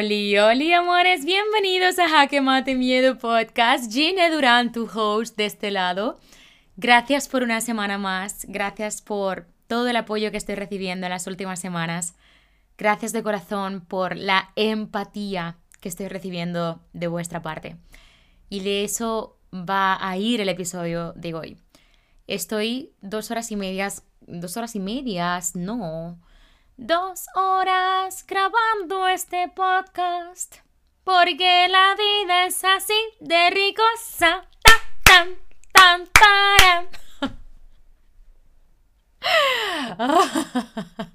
Oli, oli, amores, bienvenidos a Jaque Miedo Podcast. Gina Durán, tu host de este lado. Gracias por una semana más, gracias por todo el apoyo que estoy recibiendo en las últimas semanas. Gracias de corazón por la empatía que estoy recibiendo de vuestra parte. Y de eso va a ir el episodio de hoy. Estoy dos horas y medias, dos horas y medias, no, dos horas grabando este podcast. Porque la vida es así de ricosa. Tan, tan,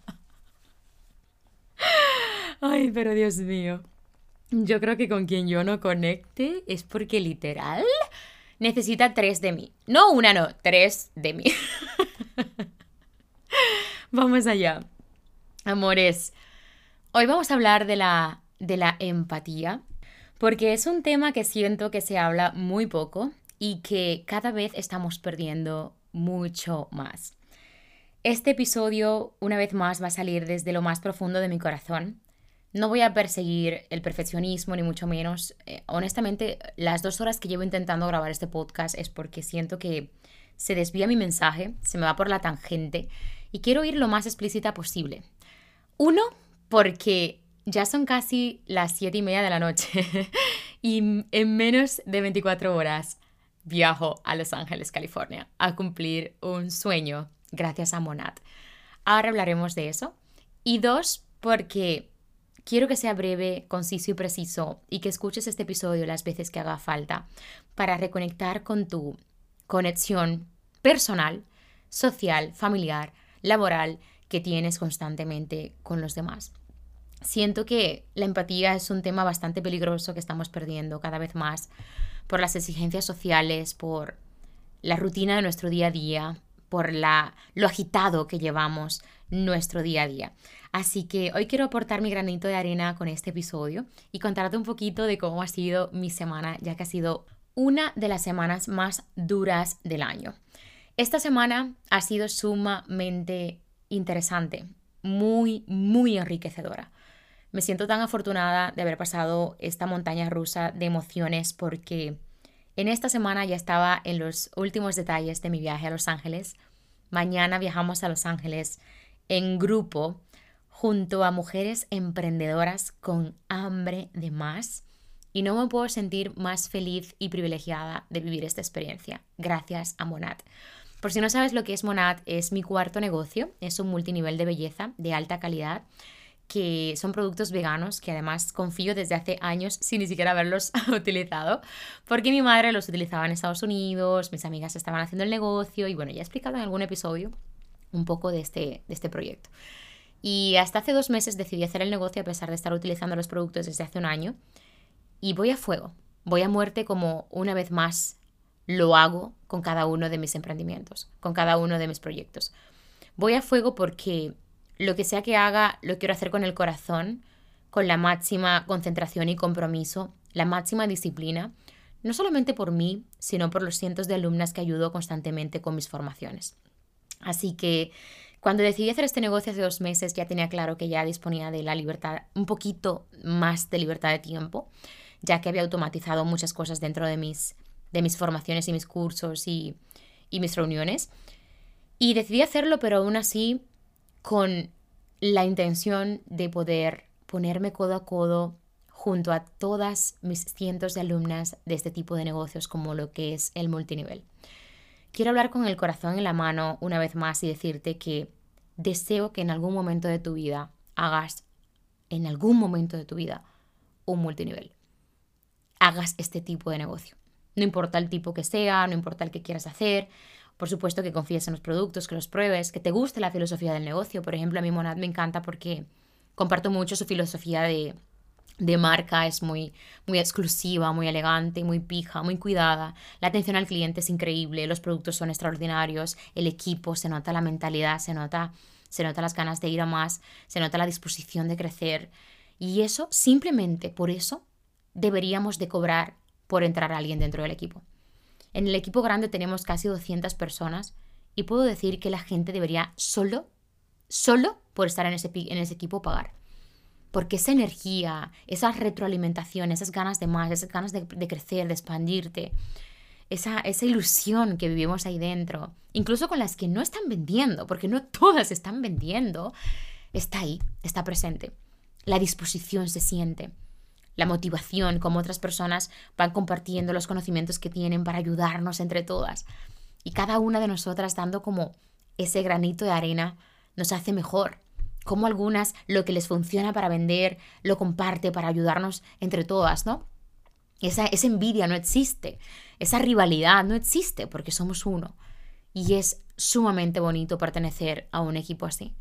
Ay, pero Dios mío. Yo creo que con quien yo no conecte es porque literal necesita tres de mí. No una, no, tres de mí. Vamos allá. Amores, hoy vamos a hablar de la, de la empatía, porque es un tema que siento que se habla muy poco y que cada vez estamos perdiendo mucho más. Este episodio, una vez más, va a salir desde lo más profundo de mi corazón. No voy a perseguir el perfeccionismo, ni mucho menos. Eh, honestamente, las dos horas que llevo intentando grabar este podcast es porque siento que se desvía mi mensaje, se me va por la tangente y quiero ir lo más explícita posible. Uno, porque ya son casi las siete y media de la noche y en menos de 24 horas viajo a Los Ángeles, California, a cumplir un sueño gracias a Monad. Ahora hablaremos de eso. Y dos, porque quiero que sea breve, conciso y preciso y que escuches este episodio las veces que haga falta para reconectar con tu conexión personal, social, familiar, laboral que tienes constantemente con los demás. Siento que la empatía es un tema bastante peligroso que estamos perdiendo cada vez más por las exigencias sociales, por la rutina de nuestro día a día, por la, lo agitado que llevamos nuestro día a día. Así que hoy quiero aportar mi granito de arena con este episodio y contarte un poquito de cómo ha sido mi semana, ya que ha sido una de las semanas más duras del año. Esta semana ha sido sumamente interesante, muy, muy enriquecedora. Me siento tan afortunada de haber pasado esta montaña rusa de emociones porque en esta semana ya estaba en los últimos detalles de mi viaje a Los Ángeles. Mañana viajamos a Los Ángeles en grupo junto a mujeres emprendedoras con hambre de más y no me puedo sentir más feliz y privilegiada de vivir esta experiencia. Gracias a Monat. Por si no sabes lo que es Monat, es mi cuarto negocio, es un multinivel de belleza de alta calidad que son productos veganos que además confío desde hace años sin ni siquiera haberlos utilizado, porque mi madre los utilizaba en Estados Unidos, mis amigas estaban haciendo el negocio y bueno, ya he explicado en algún episodio un poco de este, de este proyecto. Y hasta hace dos meses decidí hacer el negocio a pesar de estar utilizando los productos desde hace un año y voy a fuego, voy a muerte como una vez más lo hago con cada uno de mis emprendimientos, con cada uno de mis proyectos. Voy a fuego porque lo que sea que haga, lo quiero hacer con el corazón, con la máxima concentración y compromiso, la máxima disciplina, no solamente por mí, sino por los cientos de alumnas que ayudo constantemente con mis formaciones. Así que cuando decidí hacer este negocio hace dos meses ya tenía claro que ya disponía de la libertad, un poquito más de libertad de tiempo, ya que había automatizado muchas cosas dentro de mis, de mis formaciones y mis cursos y, y mis reuniones. Y decidí hacerlo, pero aún así con la intención de poder ponerme codo a codo junto a todas mis cientos de alumnas de este tipo de negocios como lo que es el multinivel. Quiero hablar con el corazón en la mano una vez más y decirte que deseo que en algún momento de tu vida hagas, en algún momento de tu vida, un multinivel. Hagas este tipo de negocio. No importa el tipo que sea, no importa el que quieras hacer, por supuesto que confíes en los productos, que los pruebes, que te guste la filosofía del negocio. Por ejemplo, a mí Monad me encanta porque comparto mucho su filosofía de, de marca, es muy, muy exclusiva, muy elegante, muy pija, muy cuidada. La atención al cliente es increíble, los productos son extraordinarios, el equipo, se nota la mentalidad, se nota, se nota las ganas de ir a más, se nota la disposición de crecer. Y eso, simplemente por eso, deberíamos de cobrar por entrar a alguien dentro del equipo. En el equipo grande tenemos casi 200 personas y puedo decir que la gente debería solo, solo por estar en ese, en ese equipo pagar. porque esa energía, esa retroalimentación, esas ganas de más, esas ganas de, crecer, de expandirte, esa, esa ilusión que vivimos ahí dentro, incluso con las que no están vendiendo, porque no todas están vendiendo, está ahí, está presente. La disposición se siente la motivación, como otras personas van compartiendo los conocimientos que tienen para ayudarnos entre todas. Y cada una de nosotras dando como ese granito de arena nos hace mejor. Como algunas lo que les funciona para vender lo comparte para ayudarnos entre todas, ¿no? Esa, esa envidia no existe, esa rivalidad no existe porque somos uno. Y es sumamente bonito pertenecer a un equipo así.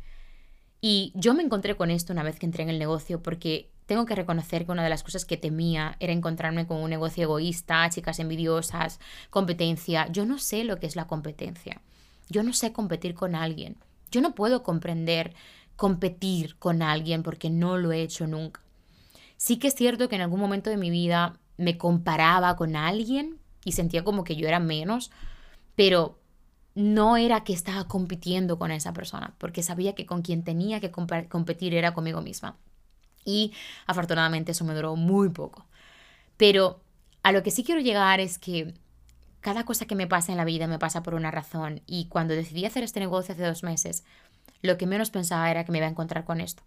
Y yo me encontré con esto una vez que entré en el negocio porque tengo que reconocer que una de las cosas que temía era encontrarme con un negocio egoísta, chicas envidiosas, competencia. Yo no sé lo que es la competencia. Yo no sé competir con alguien. Yo no puedo comprender competir con alguien porque no lo he hecho nunca. Sí que es cierto que en algún momento de mi vida me comparaba con alguien y sentía como que yo era menos, pero no era que estaba compitiendo con esa persona, porque sabía que con quien tenía que competir era conmigo misma. Y afortunadamente eso me duró muy poco. Pero a lo que sí quiero llegar es que cada cosa que me pasa en la vida me pasa por una razón. Y cuando decidí hacer este negocio hace dos meses, lo que menos pensaba era que me iba a encontrar con esto.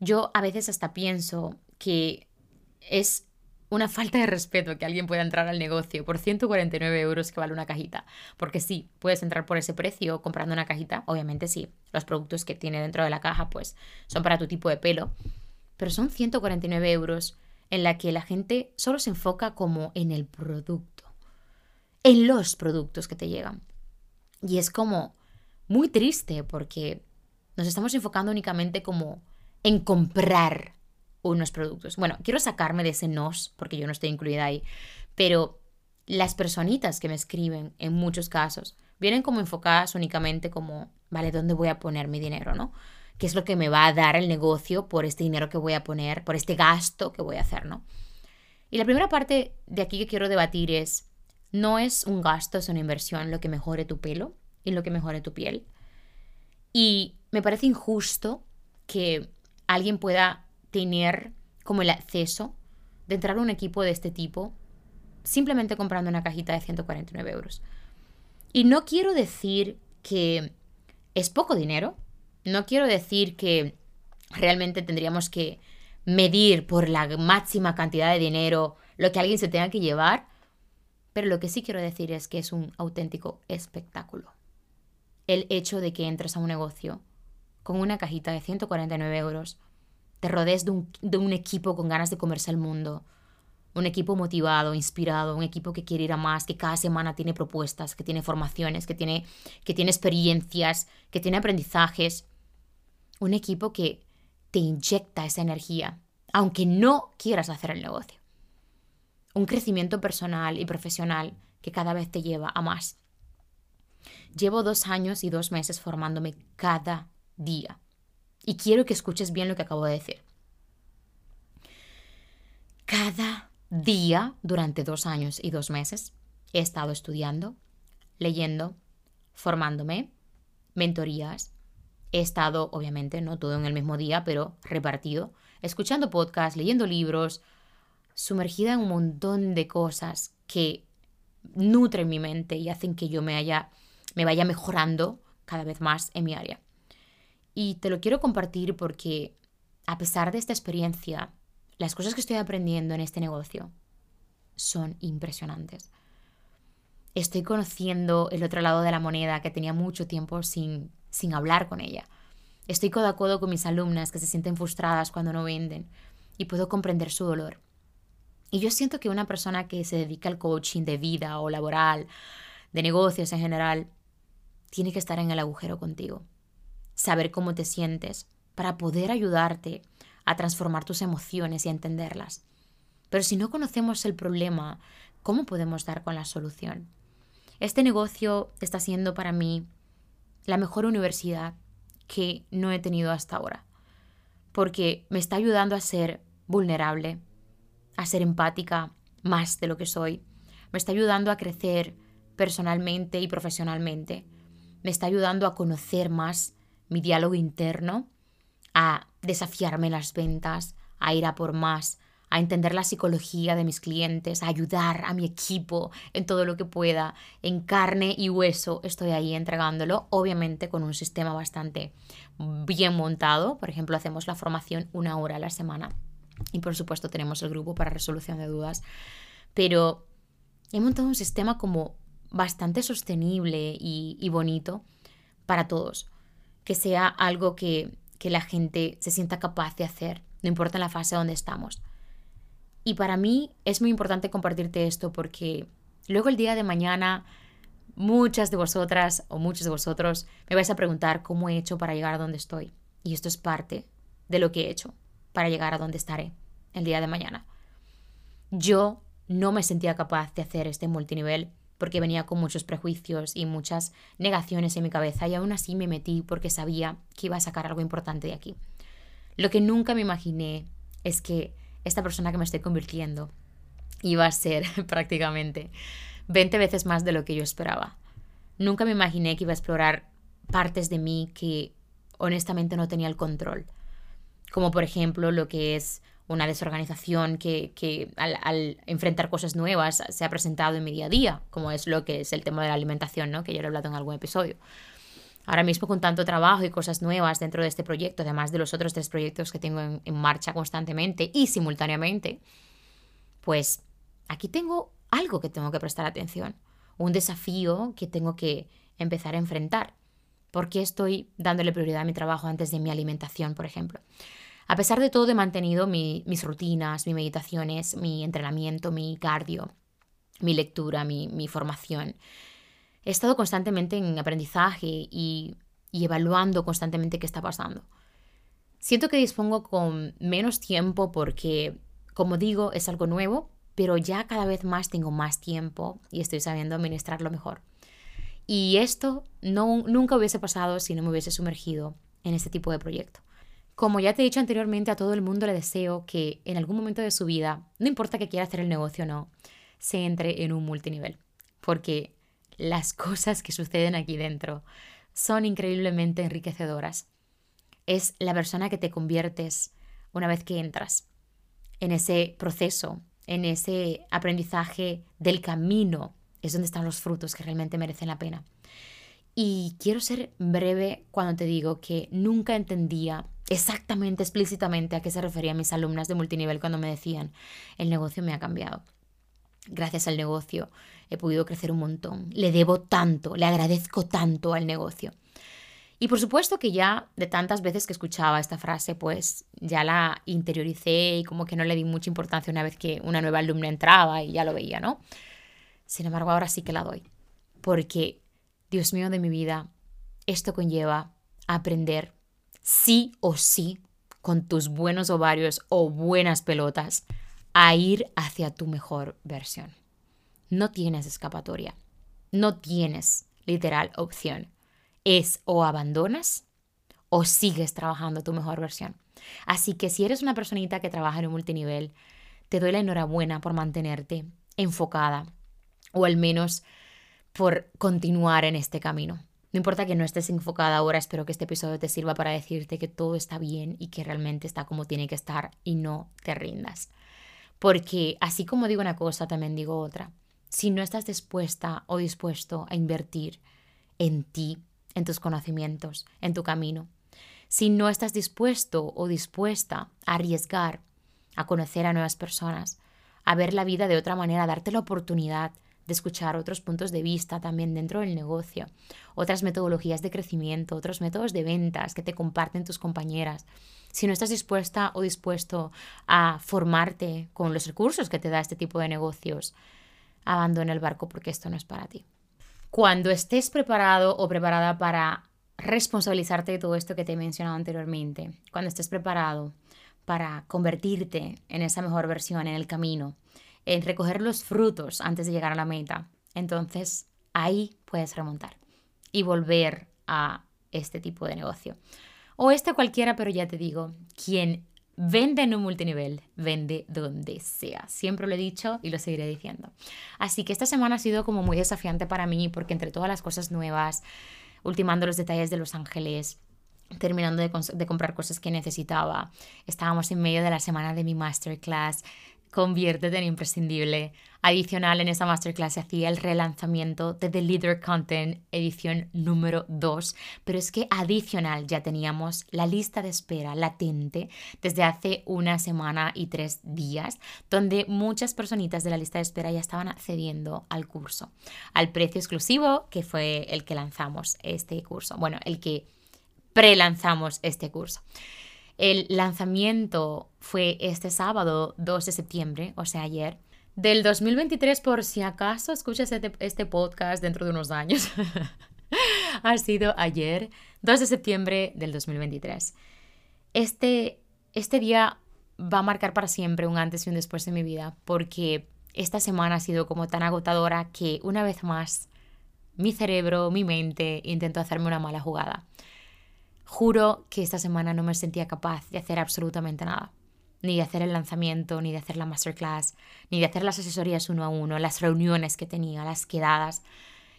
Yo a veces hasta pienso que es una falta de respeto que alguien pueda entrar al negocio por 149 euros que vale una cajita. Porque sí, puedes entrar por ese precio comprando una cajita. Obviamente sí, los productos que tiene dentro de la caja pues son para tu tipo de pelo pero son 149 euros en la que la gente solo se enfoca como en el producto, en los productos que te llegan. Y es como muy triste porque nos estamos enfocando únicamente como en comprar unos productos. Bueno, quiero sacarme de ese nos porque yo no estoy incluida ahí, pero las personitas que me escriben en muchos casos vienen como enfocadas únicamente como, vale, ¿dónde voy a poner mi dinero, no? Qué es lo que me va a dar el negocio por este dinero que voy a poner, por este gasto que voy a hacer, ¿no? Y la primera parte de aquí que quiero debatir es, no es un gasto, es una inversión lo que mejore tu pelo y lo que mejore tu piel. Y me parece injusto que alguien pueda tener como el acceso de entrar a un equipo de este tipo simplemente comprando una cajita de 149 euros. Y no quiero decir que es poco dinero, no quiero decir que realmente tendríamos que medir por la máxima cantidad de dinero lo que alguien se tenga que llevar, pero lo que sí quiero decir es que es un auténtico espectáculo. El hecho de que entres a un negocio con una cajita de 149 euros, te rodees de un, de un equipo con ganas de comerse el mundo, un equipo motivado, inspirado, un equipo que quiere ir a más, que cada semana tiene propuestas, que tiene formaciones, que tiene, que tiene experiencias, que tiene aprendizajes, un equipo que te inyecta esa energía, aunque no quieras hacer el negocio. Un crecimiento personal y profesional que cada vez te lleva a más. Llevo dos años y dos meses formándome cada día. Y quiero que escuches bien lo que acabo de decir. Cada día durante dos años y dos meses he estado estudiando, leyendo, formándome, mentorías, He estado, obviamente, no todo en el mismo día, pero repartido, escuchando podcasts, leyendo libros, sumergida en un montón de cosas que nutren mi mente y hacen que yo me, haya, me vaya mejorando cada vez más en mi área. Y te lo quiero compartir porque, a pesar de esta experiencia, las cosas que estoy aprendiendo en este negocio son impresionantes. Estoy conociendo el otro lado de la moneda que tenía mucho tiempo sin sin hablar con ella. Estoy codo a codo con mis alumnas que se sienten frustradas cuando no venden y puedo comprender su dolor. Y yo siento que una persona que se dedica al coaching de vida o laboral, de negocios en general, tiene que estar en el agujero contigo. Saber cómo te sientes para poder ayudarte a transformar tus emociones y a entenderlas. Pero si no conocemos el problema, ¿cómo podemos dar con la solución? Este negocio está siendo para mí la mejor universidad que no he tenido hasta ahora, porque me está ayudando a ser vulnerable, a ser empática más de lo que soy, me está ayudando a crecer personalmente y profesionalmente, me está ayudando a conocer más mi diálogo interno, a desafiarme las ventas, a ir a por más, a entender la psicología de mis clientes, a ayudar a mi equipo en todo lo que pueda, en carne y hueso, estoy ahí entregándolo, obviamente con un sistema bastante bien montado. Por ejemplo, hacemos la formación una hora a la semana y por supuesto tenemos el grupo para resolución de dudas, pero he montado un sistema como bastante sostenible y, bonito para todos, que sea algo que, que la gente se sienta capaz de hacer, no importa la fase donde estamos. Y para mí es muy importante compartirte esto porque luego el día de mañana muchas de vosotras o muchos de vosotros me vais a preguntar cómo he hecho para llegar a donde estoy. Y esto es parte de lo que he hecho para llegar a donde estaré el día de mañana. Yo no me sentía capaz de hacer este multinivel porque venía con muchos prejuicios y muchas negaciones en mi cabeza y aún así me metí porque sabía que iba a sacar algo importante de aquí. Lo que nunca me imaginé es que esta persona que me estoy convirtiendo iba a ser prácticamente 20 veces más de lo que yo esperaba. Nunca me imaginé que iba a explorar partes de mí que honestamente no tenía el control. Como por ejemplo lo que es una desorganización que, al, al, enfrentar cosas nuevas se ha presentado en mi día a día, como es lo que es el tema de la alimentación, ¿no? que ya lo he hablado en algún episodio. Ahora mismo con tanto trabajo y cosas nuevas dentro de este proyecto, además de los otros tres proyectos que tengo en, marcha constantemente y simultáneamente, pues aquí tengo algo que tengo que prestar atención, un desafío que tengo que empezar a enfrentar. ¿Por qué estoy dándole prioridad a mi trabajo antes de mi alimentación, por ejemplo? A pesar de todo, he mantenido mis rutinas, mis meditaciones, mi entrenamiento, mi cardio, mi lectura, mi formación he estado constantemente en aprendizaje y, evaluando constantemente qué está pasando. Siento que dispongo con menos tiempo porque, como digo, es algo nuevo, pero ya cada vez más tengo más tiempo y estoy sabiendo administrarlo mejor. Y esto no, nunca hubiese pasado si no me hubiese sumergido en este tipo de proyecto. Como ya te he dicho anteriormente, a todo el mundo le deseo que en algún momento de su vida, no importa que quiera hacer el negocio o no, se entre en un multinivel. Porque las cosas que suceden aquí dentro son increíblemente enriquecedoras. Es la persona que te conviertes una vez que entras en ese proceso, en ese aprendizaje del camino, es donde están los frutos que realmente merecen la pena. Y quiero ser breve cuando te digo que nunca entendía exactamente, explícitamente a qué se referían mis alumnas de multinivel cuando me decían, el negocio me ha cambiado. Gracias al negocio he podido crecer un montón. Le debo tanto, le agradezco tanto al negocio. Y por supuesto que ya de tantas veces que escuchaba esta frase, pues ya la interioricé y como que no le di mucha importancia una vez que una nueva alumna entraba y ya lo veía, ¿no? Sin embargo, ahora sí que la doy. Porque, Dios mío de mi vida, esto conlleva aprender sí o sí con tus buenos ovarios o buenas pelotas a ir hacia tu mejor versión. No tienes escapatoria. No tienes literal opción. Es o abandonas o sigues trabajando tu mejor versión. Así que si eres una personita que trabaja en un multinivel, te doy la enhorabuena por mantenerte enfocada o al menos por continuar en este camino. No importa que no estés enfocada ahora, espero que este episodio te sirva para decirte que todo está bien y que realmente está como tiene que estar y no te rindas. Porque así como digo una cosa, también digo otra. Si no estás dispuesta o dispuesto a invertir en ti, en tus conocimientos, en tu camino, si no estás dispuesto o dispuesta a arriesgar, a conocer a nuevas personas, a ver la vida de otra manera, a darte la oportunidad de escuchar otros puntos de vista también dentro del negocio, otras metodologías de crecimiento, otros métodos de ventas que te comparten tus compañeras, si no estás dispuesta o dispuesto a formarte con los recursos que te da este tipo de negocios, abandona el barco porque esto no es para ti. Cuando estés preparado o preparada para responsabilizarte de todo esto que te he mencionado anteriormente, cuando estés preparado para convertirte en esa mejor versión en el camino, en recoger los frutos antes de llegar a la meta, entonces ahí puedes remontar y volver a este tipo de negocio o este cualquiera, pero ya te digo, quien vende en un multinivel, vende donde sea. Siempre lo he dicho y lo seguiré diciendo. Así que esta semana ha sido como muy desafiante para mí porque entre todas las cosas nuevas, ultimando los detalles de Los Ángeles, terminando de, comprar cosas que necesitaba. Estábamos en medio de la semana de mi masterclass. Conviértete en imprescindible. Adicional, en esa masterclass se hacía el relanzamiento de The Leader Content edición número 2, pero es que adicional ya teníamos la lista de espera latente desde hace una semana y tres días, donde muchas personitas de la lista de espera ya estaban accediendo al curso, al precio exclusivo que fue el que lanzamos este curso, bueno, el que pre-lanzamos este curso. El lanzamiento fue este sábado 2 de septiembre, o sea, ayer, del 2023, por si acaso escuchas este, este podcast dentro de unos años. ha sido ayer, 2 de septiembre del 2023. Este, este día va a marcar para siempre un antes y un después de mi vida, porque esta semana ha sido como tan agotadora que una vez más mi cerebro, mi mente intentó hacerme una mala jugada. Juro que esta semana no me sentía capaz de hacer absolutamente nada. Ni de hacer el lanzamiento, ni de hacer la masterclass, ni de hacer las asesorías uno a uno, las reuniones que tenía, las quedadas,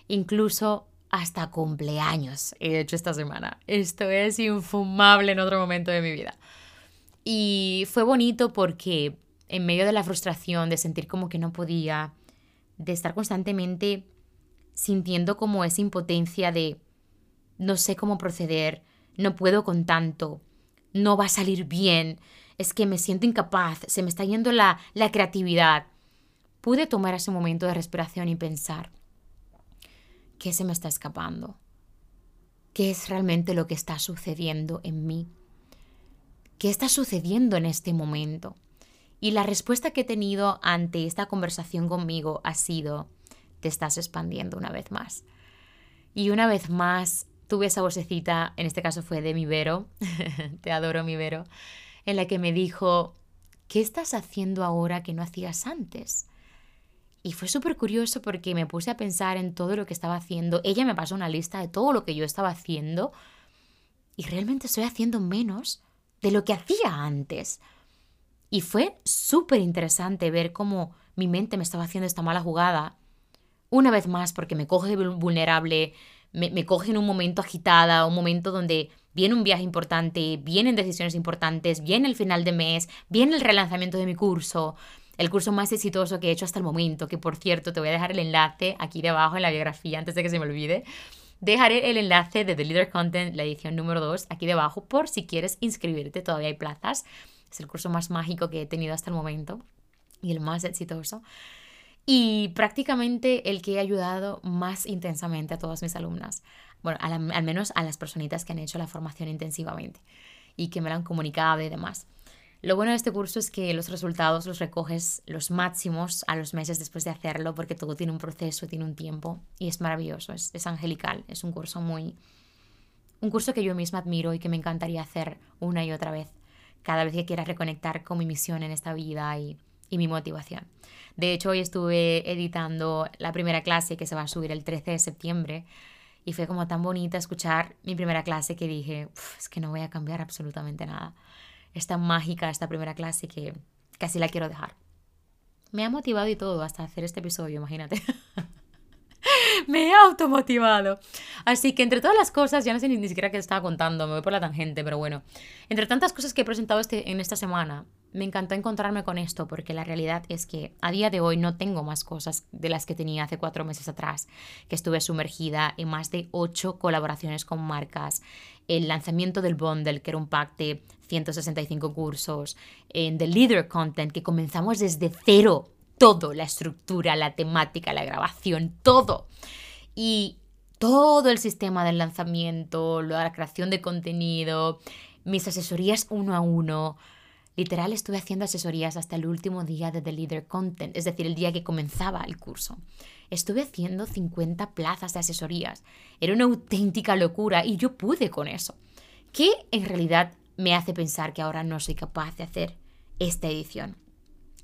incluso hasta cumpleaños he hecho esta semana. Esto es infumable en otro momento de mi vida. Y fue bonito porque en medio de la frustración, de sentir como que no podía, de estar constantemente sintiendo como esa impotencia de no sé cómo proceder, no puedo con tanto, no va a salir bien, es que me siento incapaz, se me está yendo la, la creatividad. Pude tomar ese momento de respiración y pensar, ¿qué se me está escapando? ¿Qué es realmente lo que está sucediendo en mí? ¿Qué está sucediendo en este momento? Y la respuesta que he tenido ante esta conversación conmigo ha sido, te estás expandiendo una vez más. Y una vez más tuve esa vocecita, en este caso fue de mi Vero, te adoro mi Vero, en la que me dijo, ¿qué estás haciendo ahora que no hacías antes? Y fue súper curioso porque me puse a pensar en todo lo que estaba haciendo. Ella me pasó una lista de todo lo que yo estaba haciendo y realmente estoy haciendo menos de lo que hacía antes. Y fue súper interesante ver cómo mi mente me estaba haciendo esta mala jugada. Una vez más porque me coge vulnerable, me, coge en un momento agitada, un momento donde viene un viaje importante, vienen decisiones importantes, viene el final de mes, viene el relanzamiento de mi curso, el curso más exitoso que he hecho hasta el momento, que por cierto te voy a dejar el enlace aquí debajo en la biografía antes de que se me olvide. Dejaré el enlace de The Leader Content, la edición número 2, aquí debajo por si quieres inscribirte, todavía hay plazas. Es el curso más mágico que he tenido hasta el momento y el más exitoso y prácticamente el que he ayudado más intensamente a todas mis alumnas, bueno, al menos a las personitas que han hecho la formación intensivamente y que me lo han comunicado y demás. Lo bueno de este curso es que los resultados los recoges los máximos a los meses después de hacerlo, porque todo tiene un proceso, tiene un tiempo y es maravilloso, es, es angelical, es un curso muy... Un curso que yo misma admiro y que me encantaría hacer una y otra vez, cada vez que quiera reconectar con mi misión en esta vida y y mi motivación. De hecho, hoy estuve editando la primera clase que se va a subir el 13 de septiembre y fue como tan bonita escuchar mi primera clase que dije, es que no voy a cambiar absolutamente nada. Es tan mágica esta primera clase que casi la quiero dejar. Me ha motivado y todo hasta hacer este episodio, imagínate. me he automotivado. Así que entre todas las cosas, ya no sé ni, siquiera qué estaba contando, me voy por la tangente, pero bueno. Entre tantas cosas que he presentado este, en esta semana, me encantó encontrarme con esto porque la realidad es que a día de hoy no tengo más cosas de las que tenía hace cuatro meses atrás, que estuve sumergida en más de ocho colaboraciones con marcas, el lanzamiento del bundle, que era un pack de 165 cursos, en The Leader Content, que comenzamos desde cero, todo, la estructura, la temática, la grabación, todo. Y todo el sistema del lanzamiento, la creación de contenido, mis asesorías uno a uno, Literal estuve haciendo asesorías hasta el último día de The Leader Content, es decir, el día que comenzaba el curso. Estuve haciendo 50 plazas de asesorías. Era una auténtica locura y yo pude con eso. ¿Qué en realidad me hace pensar que ahora no soy capaz de hacer esta edición?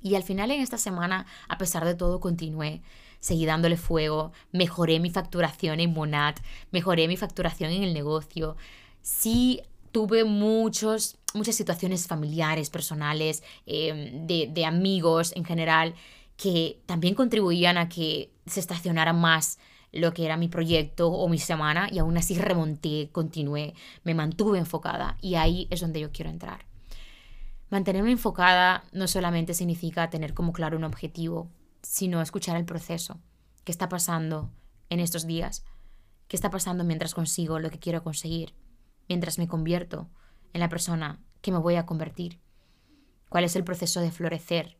Y al final en esta semana, a pesar de todo, continué. Seguí dándole fuego, mejoré mi facturación en Monat, mejoré mi facturación en el negocio. Sí tuve muchos, muchas situaciones familiares, personales, em, de, amigos en general, que también contribuían a que se estacionara más lo que era mi proyecto o mi semana y aún así remonté, continué, me mantuve enfocada y ahí es donde yo quiero entrar. Mantenerme enfocada no solamente significa tener como claro un objetivo, sino escuchar el proceso. ¿Qué está pasando en estos días? ¿Qué está pasando mientras consigo lo que quiero conseguir? Mientras me convierto en la persona que me voy a convertir. ¿Cuál es el proceso de florecer?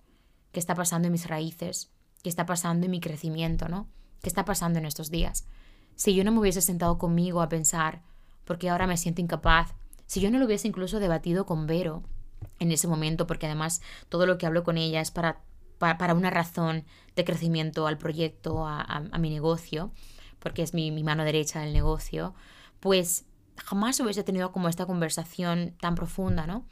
¿Qué está pasando en mis raíces? ¿Qué está pasando en mi crecimiento, no? ¿Qué está pasando en estos días? Si yo no me hubiese sentado conmigo a pensar, porque ahora me siento incapaz, si yo no lo hubiese incluso debatido con Vero en ese momento, porque además todo lo que hablo con ella es para, para, una razón de crecimiento al proyecto, a, mi negocio, porque es mi mano derecha del negocio, pues jamás hubiese tenido como esta conversación tan profunda, ¿no?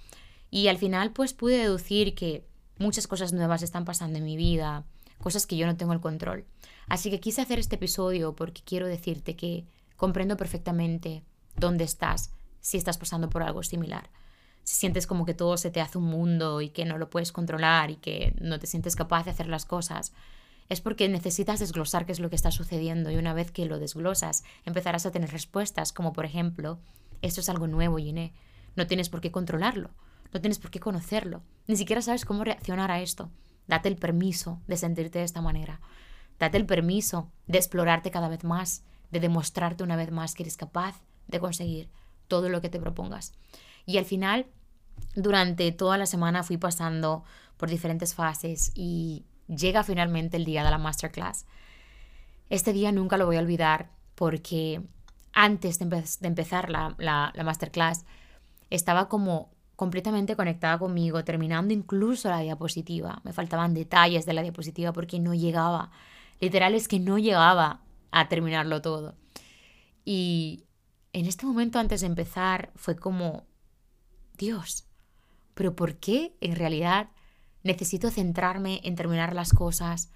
Y al final pues pude deducir que muchas cosas nuevas están pasando en mi vida, cosas que yo no tengo el control. Así que quise hacer este episodio porque quiero decirte que comprendo perfectamente dónde estás si estás pasando por algo similar. Si sientes como que todo se te hace un mundo y que no lo puedes controlar y que no te sientes capaz de hacer las cosas, es porque necesitas desglosar qué es lo que está sucediendo y una vez que lo desglosas empezarás a tener respuestas como por ejemplo, esto es algo nuevo, Giné, no tienes por qué controlarlo, no tienes por qué conocerlo, ni siquiera sabes cómo reaccionar a esto. Date el permiso de sentirte de esta manera. Date el permiso de explorarte cada vez más, de demostrarte una vez más que eres capaz de conseguir todo lo que te propongas. Y al final, durante toda la semana fui pasando por diferentes fases y llega finalmente el día de la masterclass. Este día nunca lo voy a olvidar porque antes de, empezar la, la masterclass estaba como completamente conectada conmigo, terminando incluso la diapositiva. Me faltaban detalles de la diapositiva porque no llegaba. Literal es que no llegaba a terminarlo todo. Y en este momento antes de empezar fue como, Dios, pero ¿por qué en realidad necesito centrarme en terminar las cosas?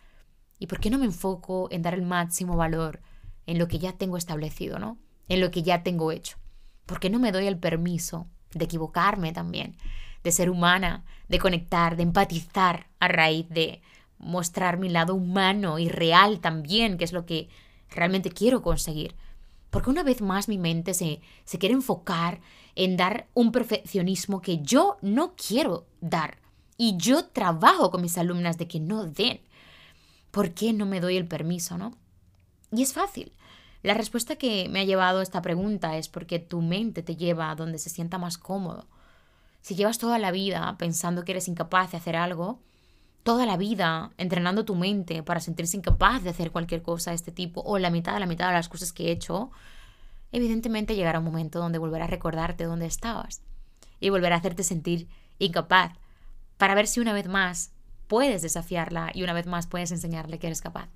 ¿Y por qué no me enfoco en dar el máximo valor en lo que ya tengo establecido, ¿no? En lo que ya tengo hecho. ¿Por qué no me doy el permiso de equivocarme también, de ser humana, de conectar, de empatizar a raíz de mostrar mi lado humano y real también, que es lo que realmente quiero conseguir. Porque una vez más mi mente se, se quiere enfocar en dar un perfeccionismo que yo no quiero dar. Y yo trabajo con mis alumnas de que no den. ¿Por qué no me doy el permiso, no? Y es fácil. La respuesta que me ha llevado esta pregunta es porque tu mente te lleva a donde se sienta más cómodo. Si llevas toda la vida pensando que eres incapaz de hacer algo, toda la vida entrenando tu mente para sentirse incapaz de hacer cualquier cosa de este tipo o la mitad de la mitad de las cosas que he hecho, evidentemente llegará un momento donde volverá a recordarte dónde estabas y volverá a hacerte sentir incapaz para ver si una vez más puedes desafiarla y una vez más puedes enseñarle que eres capaz.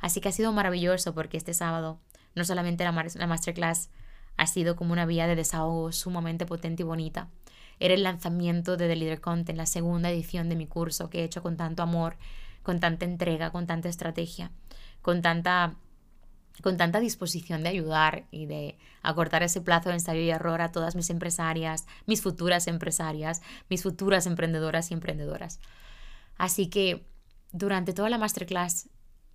Así que ha sido maravilloso porque este sábado no solamente la, la masterclass ha sido como una vía de desahogo sumamente potente y bonita. Era el lanzamiento de The Leader Content, la segunda edición de mi curso que he hecho con tanto amor, con tanta entrega, con tanta estrategia, con tanta con tanta disposición de ayudar y de acortar ese plazo de ensayo y error a todas mis empresarias, mis futuras empresarias, mis futuras emprendedoras y emprendedoras. Así que durante toda la masterclass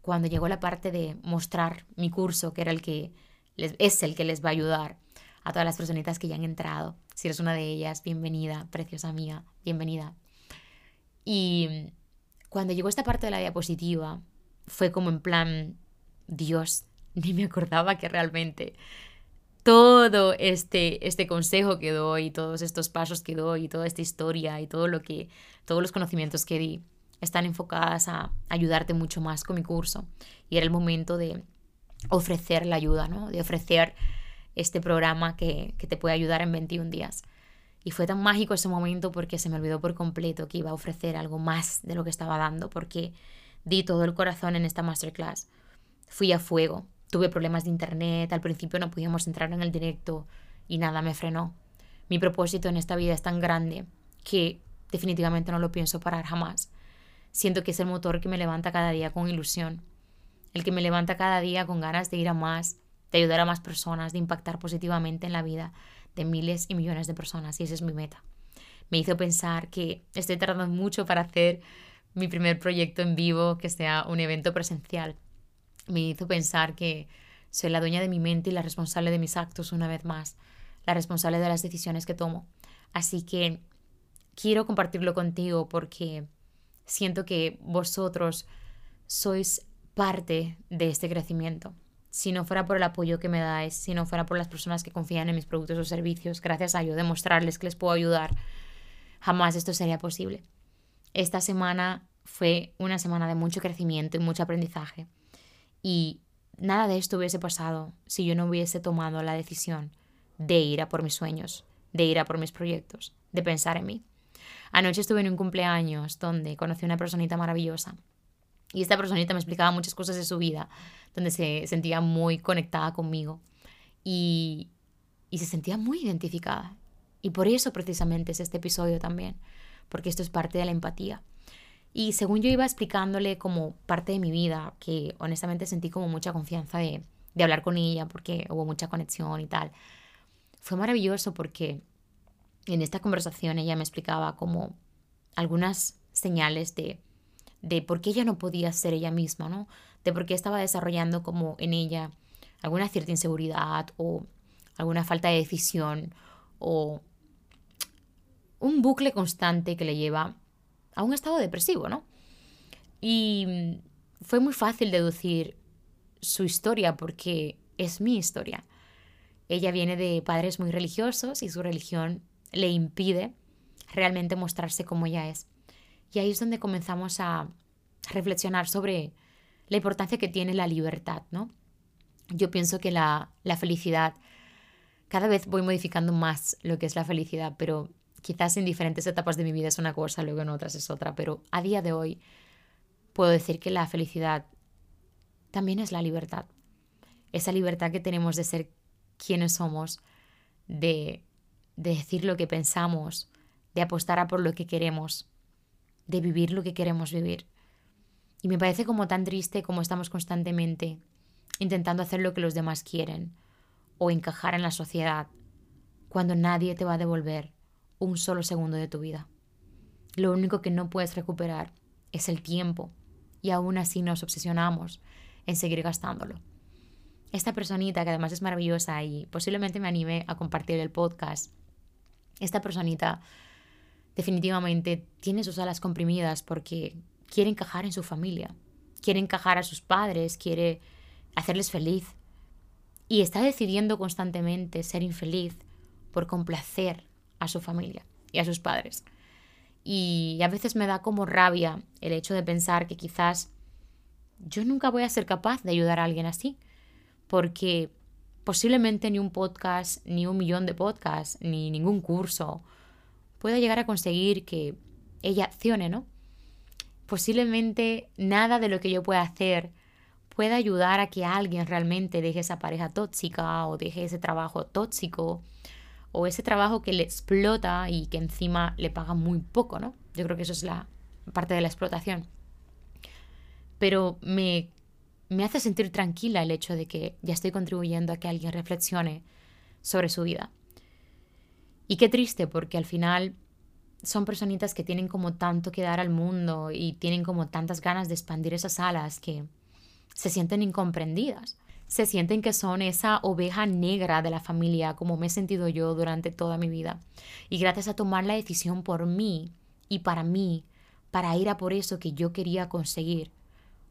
cuando llegó la parte de mostrar mi curso, que era el que es el que les va a ayudar a todas las personitas que ya han entrado. Si eres una de ellas, bienvenida, preciosa mía, bienvenida. Y cuando llegó esta parte de la diapositiva, fue como en plan, Dios, ni me acordaba que realmente todo este, este consejo que doy, todos estos pasos que doy, toda esta historia y todo lo que, todos los conocimientos que di, están enfocadas a ayudarte mucho más con mi curso. Y era el momento de ofrecer la ayuda, ¿no? De ofrecer este programa que, que te puede ayudar en 21 días. Y fue tan mágico ese momento porque se me olvidó por completo que iba a ofrecer algo más de lo que estaba dando, porque di todo el corazón en esta masterclass. Fui a fuego, tuve problemas de internet, al principio no podíamos entrar en el directo y nada me frenó. Mi propósito en esta vida es tan grande que definitivamente no lo pienso parar jamás. Siento que es el motor que me levanta cada día con ilusión, el que me levanta cada día con ganas de ir a más, de ayudar a más personas, de impactar positivamente en la vida de miles y millones de personas, y esa es mi meta. Me hizo pensar que estoy tardando mucho para hacer mi primer proyecto en vivo, que sea un evento presencial. Me hizo pensar que soy la dueña de mi mente y la responsable de mis actos una vez más, la responsable de las decisiones que tomo. Así que quiero compartirlo contigo porque siento que vosotros sois parte de este crecimiento. Si no fuera por el apoyo que me dais, si no fuera por las personas que confían en mis productos o servicios, gracias a yo demostrarles que les puedo ayudar, jamás esto sería posible. Esta semana fue una semana de mucho crecimiento y mucho aprendizaje. Y nada de esto hubiese pasado si yo no hubiese tomado la decisión de ir a por mis sueños, de ir a por mis proyectos, de pensar en mí. Anoche estuve en un cumpleaños donde conocí a una personita maravillosa. Y esta personita me explicaba muchas cosas de su vida, donde se sentía muy conectada conmigo. Y, y se sentía muy identificada. Y por eso precisamente es este episodio también, porque esto es parte de la empatía. Y según yo iba explicándole como parte de mi vida, que honestamente sentí como mucha confianza de, de hablar con ella, porque hubo mucha conexión y tal, fue maravilloso porque en esta conversación ella me explicaba como algunas señales de, de por qué ella no podía ser ella misma, ¿no? De por qué estaba desarrollando como en ella alguna cierta inseguridad o alguna falta de decisión o un bucle constante que le lleva a un estado depresivo, ¿no? Y fue muy fácil deducir su historia porque es mi historia. Ella viene de padres muy religiosos y su religión le impide realmente mostrarse como ella es. Y ahí es donde comenzamos a reflexionar sobre la importancia que tiene la libertad, ¿no? Yo pienso que la, la felicidad, cada vez voy modificando más lo que es la felicidad, pero quizás en diferentes etapas de mi vida es una cosa, luego en otras es otra, pero a día de hoy puedo decir que la felicidad también es la libertad. Esa libertad que tenemos de ser quienes somos, de de decir lo que pensamos, de apostar a por lo que queremos, de vivir lo que queremos vivir. Y me parece como tan triste como estamos constantemente intentando hacer lo que los demás quieren o encajar en la sociedad cuando nadie te va a devolver un solo segundo de tu vida. Lo único que no puedes recuperar es el tiempo y aún así nos obsesionamos en seguir gastándolo. Esta personita que además es maravillosa y posiblemente me anime a compartir el podcast esta personita definitivamente tiene sus alas comprimidas porque quiere encajar en su familia, quiere encajar a sus padres, quiere hacerles feliz y está decidiendo constantemente ser infeliz por complacer a su familia y a sus padres. Y a veces me da como rabia el hecho de pensar que quizás yo nunca voy a ser capaz de ayudar a alguien así, porque posiblemente ni un podcast, ni un millón de podcasts, ni ningún curso pueda llegar a conseguir que ella accione, ¿no? Posiblemente nada de lo que yo pueda hacer pueda ayudar a que alguien realmente deje esa pareja tóxica o deje ese trabajo tóxico o ese trabajo que le explota y que encima le paga muy poco, ¿no? Yo creo que eso es la parte de la explotación. Pero me me hace sentir tranquila el hecho de que ya estoy contribuyendo a que alguien reflexione sobre su vida. Y qué triste, porque al final son personitas que tienen como tanto que dar al mundo y tienen como tantas ganas de expandir esas alas que se sienten incomprendidas. Se sienten que son esa oveja negra de la familia, como me he sentido yo durante toda mi vida. Y gracias a tomar la decisión por mí y para mí, para ir a por eso que yo quería conseguir,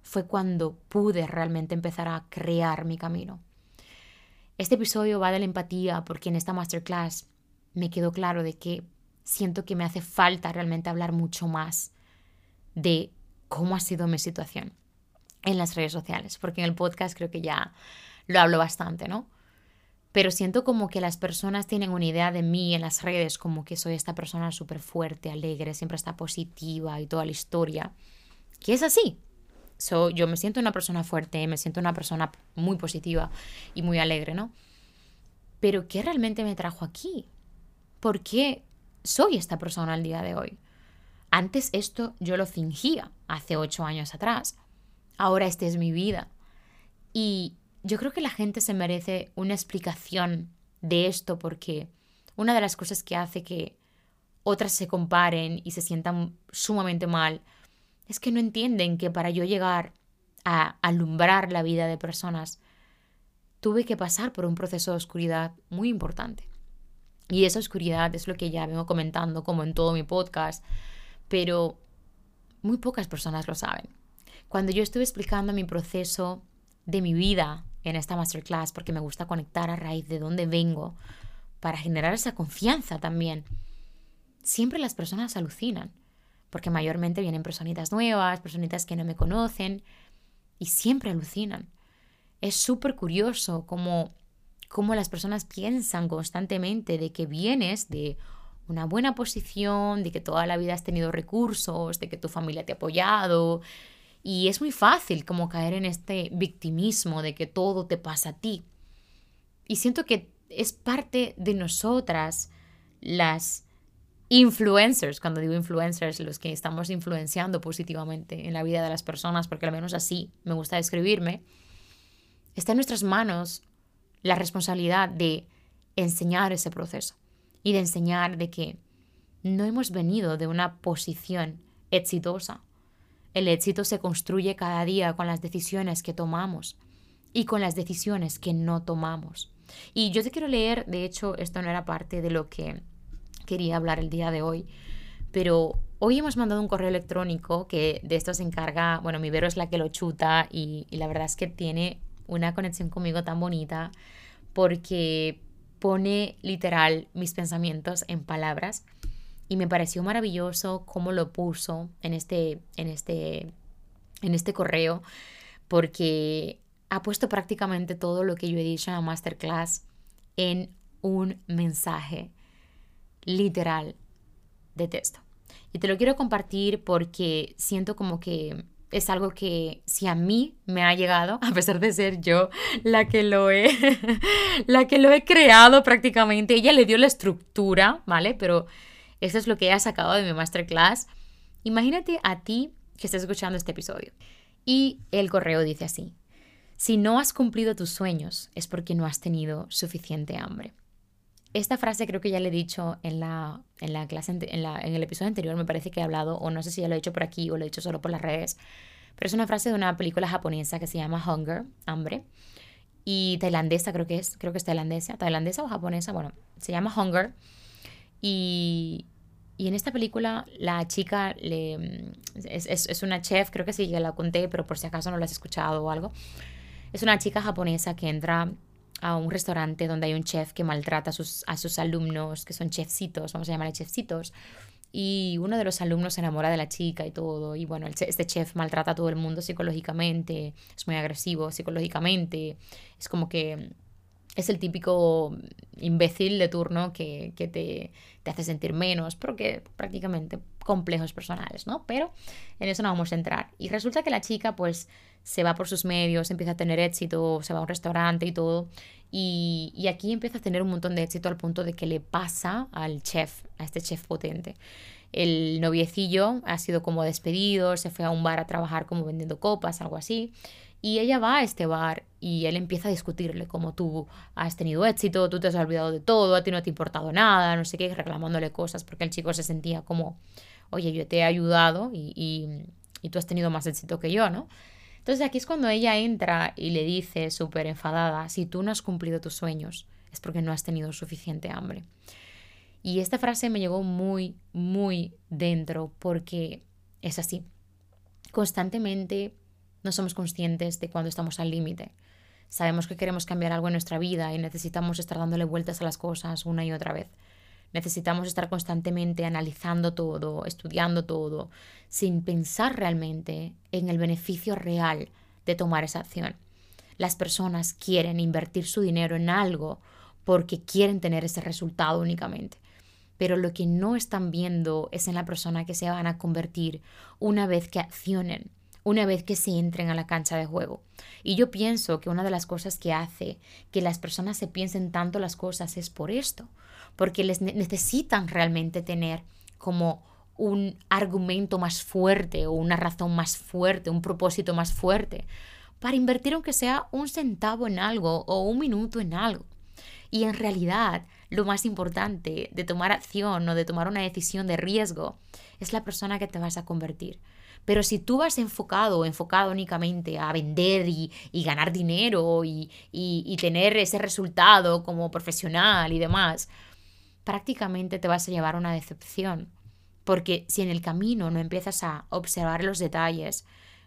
fue cuando pude realmente empezar a crear mi camino. Este episodio va de la empatía porque en esta masterclass me quedó claro de que siento que me hace falta realmente hablar mucho más de cómo ha sido mi situación en las redes sociales, porque en el podcast creo que ya lo hablo bastante, ¿no? Pero siento como que las personas tienen una idea de mí en las redes, como que soy esta persona súper fuerte, alegre, siempre está positiva y toda la historia, que es así, yo me siento una persona fuerte, me siento una persona muy positiva y muy alegre, ¿no? Pero ¿qué realmente me trajo aquí? ¿Por qué soy esta persona al día de hoy? Antes esto yo lo fingía hace ocho años atrás. Ahora esta es mi vida. Y yo creo que la gente se merece una explicación de esto porque una de las cosas que hace que otras se comparen y se sientan sumamente mal es que no entienden que para yo llegar a alumbrar la vida de personas, tuve que pasar por un proceso de oscuridad muy importante. Y esa oscuridad es lo que ya vengo comentando como en todo mi podcast, pero muy pocas personas lo saben. Cuando yo estuve explicando mi proceso de mi vida en esta masterclass, porque me gusta conectar a raíz de dónde vengo, para generar esa confianza también, siempre las personas alucinan, porque mayormente vienen personitas nuevas, personitas que no me conocen, y siempre alucinan. Es súper curioso cómo, cómo las personas piensan constantemente de que vienes de una buena posición, de que toda la vida has tenido recursos, de que tu familia te ha apoyado. Y es muy fácil como caer en este victimismo de que todo te pasa a ti. Y siento que es parte de nosotras las influencers, cuando digo influencers, los que estamos influenciando positivamente en la vida de las personas, porque al menos así me gusta describirme, está en nuestras manos la responsabilidad de enseñar ese proceso y de enseñar de que no hemos venido de una posición exitosa. El éxito se construye cada día con las decisiones que tomamos y con las decisiones que no tomamos. Y yo te quiero leer, de hecho, esto no era parte de lo que quería hablar el día de hoy. Pero hoy hemos mandado un correo electrónico que de esto se encarga, bueno, mi Vero es la que lo chuta y, la verdad es que tiene una conexión conmigo tan bonita porque pone literal mis pensamientos en palabras y me pareció maravilloso cómo lo puso en este, en este, en este correo porque ha puesto prácticamente todo lo que yo he dicho en la masterclass en un mensaje literal de texto. Y te lo quiero compartir porque siento como que es algo que si a mí me ha llegado, a pesar de ser yo la que lo he, la que lo he creado prácticamente, ella le dio la estructura, ¿vale? Pero eso es lo que ha sacado de mi masterclass. Imagínate a ti que estás escuchando este episodio. Y el correo dice así, si no has cumplido tus sueños es porque no has tenido suficiente hambre. Esta frase creo que ya le he dicho en la, en la clase, en, la, en el episodio anterior, me parece que he hablado, o no sé si ya lo he dicho por aquí o lo he dicho solo por las redes, pero es una frase de una película japonesa que se llama Hunger, hambre, y tailandesa creo que es, creo que es tailandesa, tailandesa o japonesa, bueno, se llama Hunger, y, y en esta película la chica le, es, es, es, una chef, creo que sí, ya la conté, pero por si acaso no la has escuchado o algo, es una chica japonesa que entra a un restaurante donde hay un chef que maltrata a sus, a sus alumnos, que son chefcitos, vamos a llamarle chefcitos, y uno de los alumnos se enamora de la chica y todo, y bueno, este chef maltrata a todo el mundo psicológicamente, es muy agresivo psicológicamente, es como que es el típico imbécil de turno que, que te, te, hace sentir menos, porque prácticamente complejos personales, ¿no? Pero en eso no vamos a entrar. Y resulta que la chica pues se va por sus medios, empieza a tener éxito, se va a un restaurante y todo. Y, y aquí empieza a tener un montón de éxito al punto de que le pasa al chef, a este chef potente. El noviecillo ha sido como despedido, se fue a un bar a trabajar como vendiendo copas, algo así. Y ella va a este bar y él empieza a discutirle como tú has tenido éxito, tú te has olvidado de todo, a ti no te ha importado nada, no sé qué, reclamándole cosas porque el chico se sentía como, oye, yo te he ayudado y, y, y tú has tenido más éxito que yo, ¿no? Entonces aquí es cuando ella entra y le dice súper enfadada, si tú no has cumplido tus sueños es porque no has tenido suficiente hambre. Y esta frase me llegó muy, muy dentro porque es así. Constantemente no somos conscientes de cuando estamos al límite. Sabemos que queremos cambiar algo en nuestra vida y necesitamos estar dándole vueltas a las cosas una y otra vez. Necesitamos estar constantemente analizando todo, estudiando todo, sin pensar realmente en el beneficio real de tomar esa acción. Las personas quieren invertir su dinero en algo porque quieren tener ese resultado únicamente. Pero lo que no están viendo es en la persona que se van a convertir una vez que accionen, una vez que se entren a la cancha de juego. Y yo pienso que una de las cosas que hace que las personas se piensen tanto las cosas es por esto, porque les necesitan realmente tener como un argumento más fuerte o una razón más fuerte, un propósito más fuerte, para invertir aunque sea un centavo en algo o un minuto en algo. Y en realidad lo más importante de tomar acción o de tomar una decisión de riesgo, es la persona que te vas a convertir. Pero si tú vas enfocado enfocado únicamente a vender y, ganar dinero y, tener ese resultado como profesional y demás, prácticamente te vas a llevar una decepción. Porque si en el camino no empiezas a observar los detalles,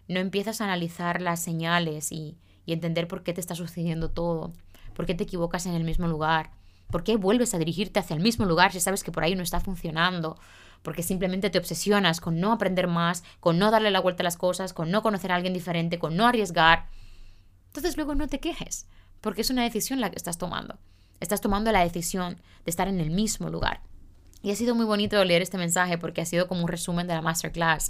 no empiezas a analizar las señales y, y entender por qué te está sucediendo todo, por qué te equivocas en el mismo lugar, por qué vuelves a dirigirte hacia el mismo lugar si sabes que por ahí no está funcionando, porque simplemente te obsesionas con no aprender más, con no darle la vuelta a las cosas, con no conocer a alguien diferente, con no arriesgar. Entonces luego no te quejes, porque es una decisión la que estás tomando. Estás tomando la decisión de estar en el mismo lugar. Y ha sido muy bonito leer este mensaje porque ha sido como un resumen de la masterclass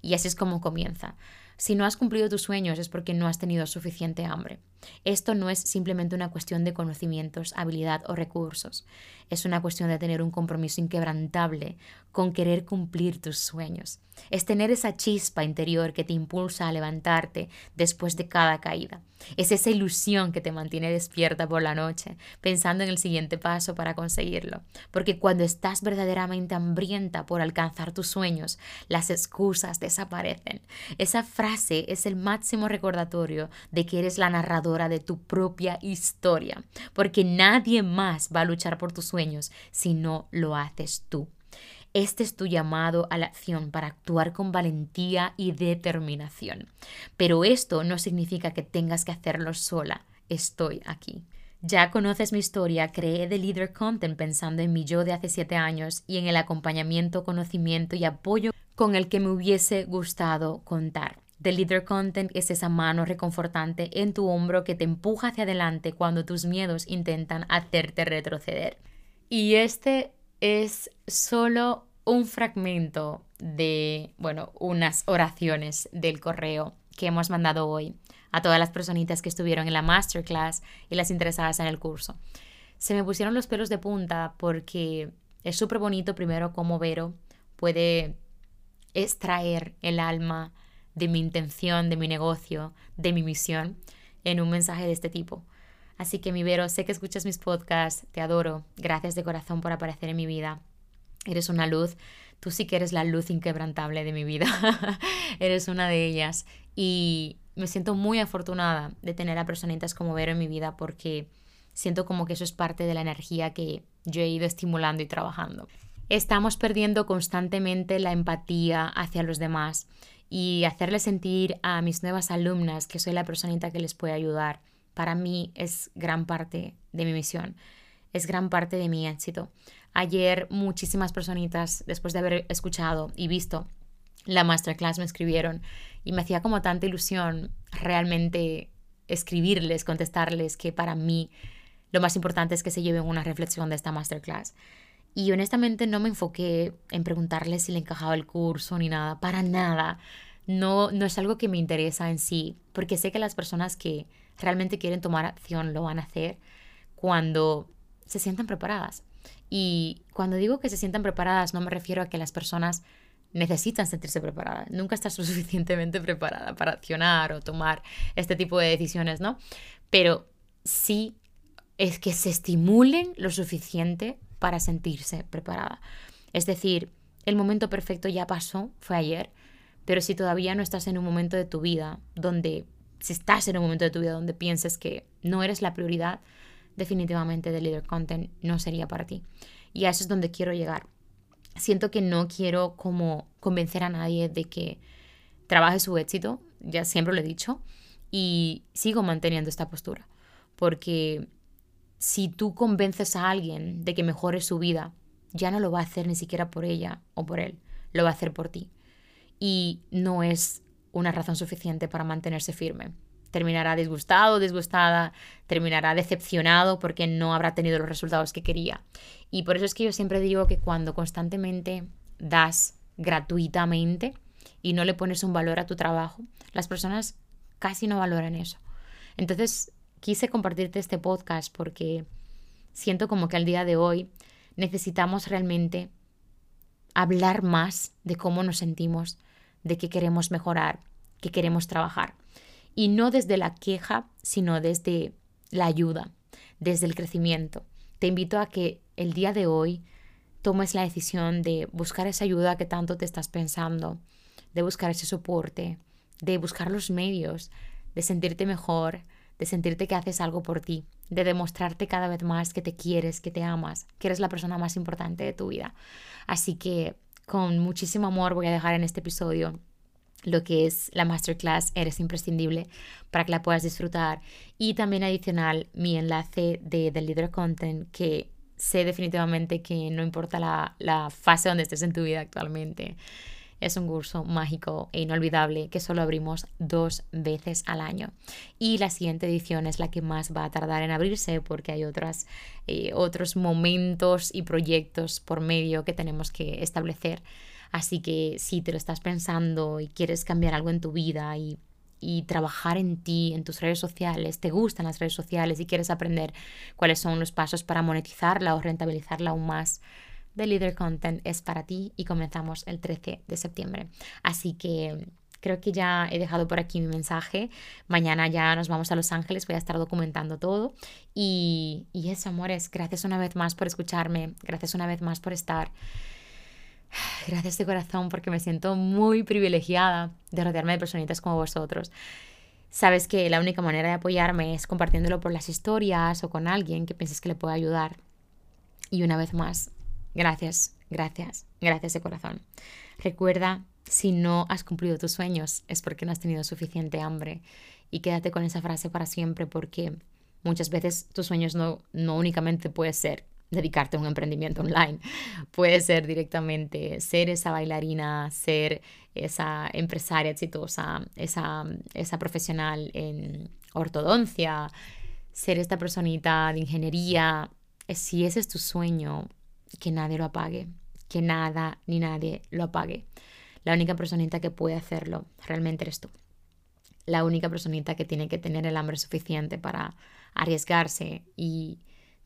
y así es como comienza. Si no has cumplido tus sueños es porque no has tenido suficiente hambre. Esto no es simplemente una cuestión de conocimientos, habilidad o recursos. Es una cuestión de tener un compromiso inquebrantable con querer cumplir tus sueños. Es tener esa chispa interior que te impulsa a levantarte después de cada caída. Es esa ilusión que te mantiene despierta por la noche, pensando en el siguiente paso para conseguirlo. Porque cuando estás verdaderamente hambrienta por alcanzar tus sueños, las excusas desaparecen. Esa frase es el máximo recordatorio de que eres la narradora de tu propia historia. Porque nadie más va a luchar por tus sueños si no lo haces tú. Este es tu llamado a la acción para actuar con valentía y determinación. Pero esto no significa que tengas que hacerlo sola. Estoy aquí. Ya conoces mi historia, creé The Leader Content pensando en mi yo de hace siete años y en el acompañamiento, conocimiento y apoyo con el que me hubiese gustado contar. The Leader Content es esa mano reconfortante en tu hombro que te empuja hacia adelante cuando tus miedos intentan hacerte retroceder. Y este es solo un fragmento de, bueno, unas oraciones del correo que hemos mandado hoy a todas las personitas que estuvieron en la masterclass y las interesadas en el curso. Se me pusieron los pelos de punta porque es súper bonito primero cómo Vero puede extraer el alma de mi intención, de mi negocio, de mi misión en un mensaje de este tipo. Así que mi Vero, sé que escuchas mis podcasts, te adoro, gracias de corazón por aparecer en mi vida. Eres una luz, tú sí que eres la luz inquebrantable de mi vida, eres una de ellas. Y me siento muy afortunada de tener a personitas como Vero en mi vida porque siento como que eso es parte de la energía que yo he ido estimulando y trabajando. Estamos perdiendo constantemente la empatía hacia los demás y hacerle sentir a mis nuevas alumnas que soy la personita que les puede ayudar para mí es gran parte de mi misión, es gran parte de mi éxito. Ayer muchísimas personitas, después de haber escuchado y visto la masterclass, me escribieron y me hacía como tanta ilusión realmente escribirles, contestarles que para mí lo más importante es que se lleven una reflexión de esta masterclass. Y honestamente no me enfoqué en preguntarles si le encajaba el curso ni nada, para nada. No, no es algo que me interesa en sí, porque sé que las personas que realmente quieren tomar acción lo van a hacer cuando se sientan preparadas. Y cuando digo que se sientan preparadas no me refiero a que las personas necesitan sentirse preparadas. Nunca estás lo suficientemente preparada para accionar o tomar este tipo de decisiones, ¿no? Pero sí es que se estimulen lo suficiente para sentirse preparada. Es decir, el momento perfecto ya pasó, fue ayer, pero si todavía no estás en un momento de tu vida donde si estás en un momento de tu vida donde pienses que no eres la prioridad, definitivamente The Leader Content no sería para ti. Y a eso es donde quiero llegar. Siento que no quiero como convencer a nadie de que trabaje su éxito, ya siempre lo he dicho, y sigo manteniendo esta postura. Porque si tú convences a alguien de que mejore su vida, ya no lo va a hacer ni siquiera por ella o por él, lo va a hacer por ti. Y no es una razón suficiente para mantenerse firme. Terminará disgustado, disgustada, terminará decepcionado porque no habrá tenido los resultados que quería. Y por eso es que yo siempre digo que cuando constantemente das gratuitamente y no le pones un valor a tu trabajo, las personas casi no valoran eso. Entonces, quise compartirte este podcast porque siento como que al día de hoy necesitamos realmente hablar más de cómo nos sentimos, de qué queremos mejorar, qué queremos trabajar. Y no desde la queja, sino desde la ayuda, desde el crecimiento. Te invito a que el día de hoy tomes la decisión de buscar esa ayuda que tanto te estás pensando, de buscar ese soporte, de buscar los medios, de sentirte mejor, de sentirte que haces algo por ti, de demostrarte cada vez más que te quieres, que te amas, que eres la persona más importante de tu vida. Así que con muchísimo amor voy a dejar en este episodio lo que es la masterclass Eres imprescindible para que la puedas disfrutar. Y también adicional mi enlace de, del Leader Content que sé definitivamente que no importa la, la fase donde estés en tu vida actualmente es un curso mágico e inolvidable que solo abrimos dos veces al año. Y la siguiente edición es la que más va a tardar en abrirse porque hay otras, eh, otros momentos y proyectos por medio que tenemos que establecer. Así que si te lo estás pensando y quieres cambiar algo en tu vida y y trabajar en ti, en tus redes sociales, te gustan las redes sociales y quieres aprender cuáles son los pasos para monetizarla o rentabilizarla aún más, The Leader Content es para ti y comenzamos el 13 de septiembre. Así que creo que ya he dejado por aquí mi mensaje. Mañana ya nos vamos a Los Ángeles, voy a estar documentando todo. Y, y eso, amores, gracias una vez más por escucharme, gracias una vez más por estar. Gracias de corazón porque me siento muy privilegiada de rodearme de personitas como vosotros. Sabes que la única manera de apoyarme es compartiéndolo por las historias o con alguien que pienses que le pueda ayudar. Y una vez más, Gracias, gracias, gracias de corazón. Recuerda, si no has cumplido tus sueños es porque no has tenido suficiente hambre. Y quédate con esa frase para siempre porque muchas veces tus sueños no, no únicamente puede ser dedicarte a un emprendimiento online, puede ser directamente ser esa bailarina, ser esa empresaria exitosa, esa, esa profesional en ortodoncia, ser esta personita de ingeniería. Si ese es tu sueño, que nadie lo apague, que nada ni nadie lo apague. La única personita que puede hacerlo realmente eres tú. La única personita que tiene que tener el hambre suficiente para arriesgarse y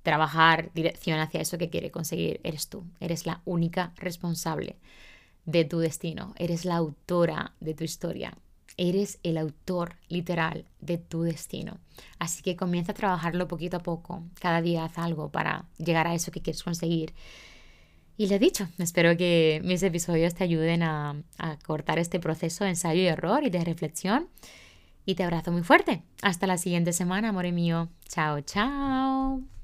trabajar dirección hacia eso que quiere conseguir eres tú. Eres la única responsable de tu destino. Eres la autora de tu historia. Eres el autor literal de tu destino. Así que comienza a trabajarlo poquito a poco. Cada día haz algo para llegar a eso que quieres conseguir. Y he dicho, espero que mis episodios te ayuden a, a cortar este proceso de ensayo y error y de reflexión. Y te abrazo muy fuerte. Hasta la siguiente semana, amor mío. Chao, chao.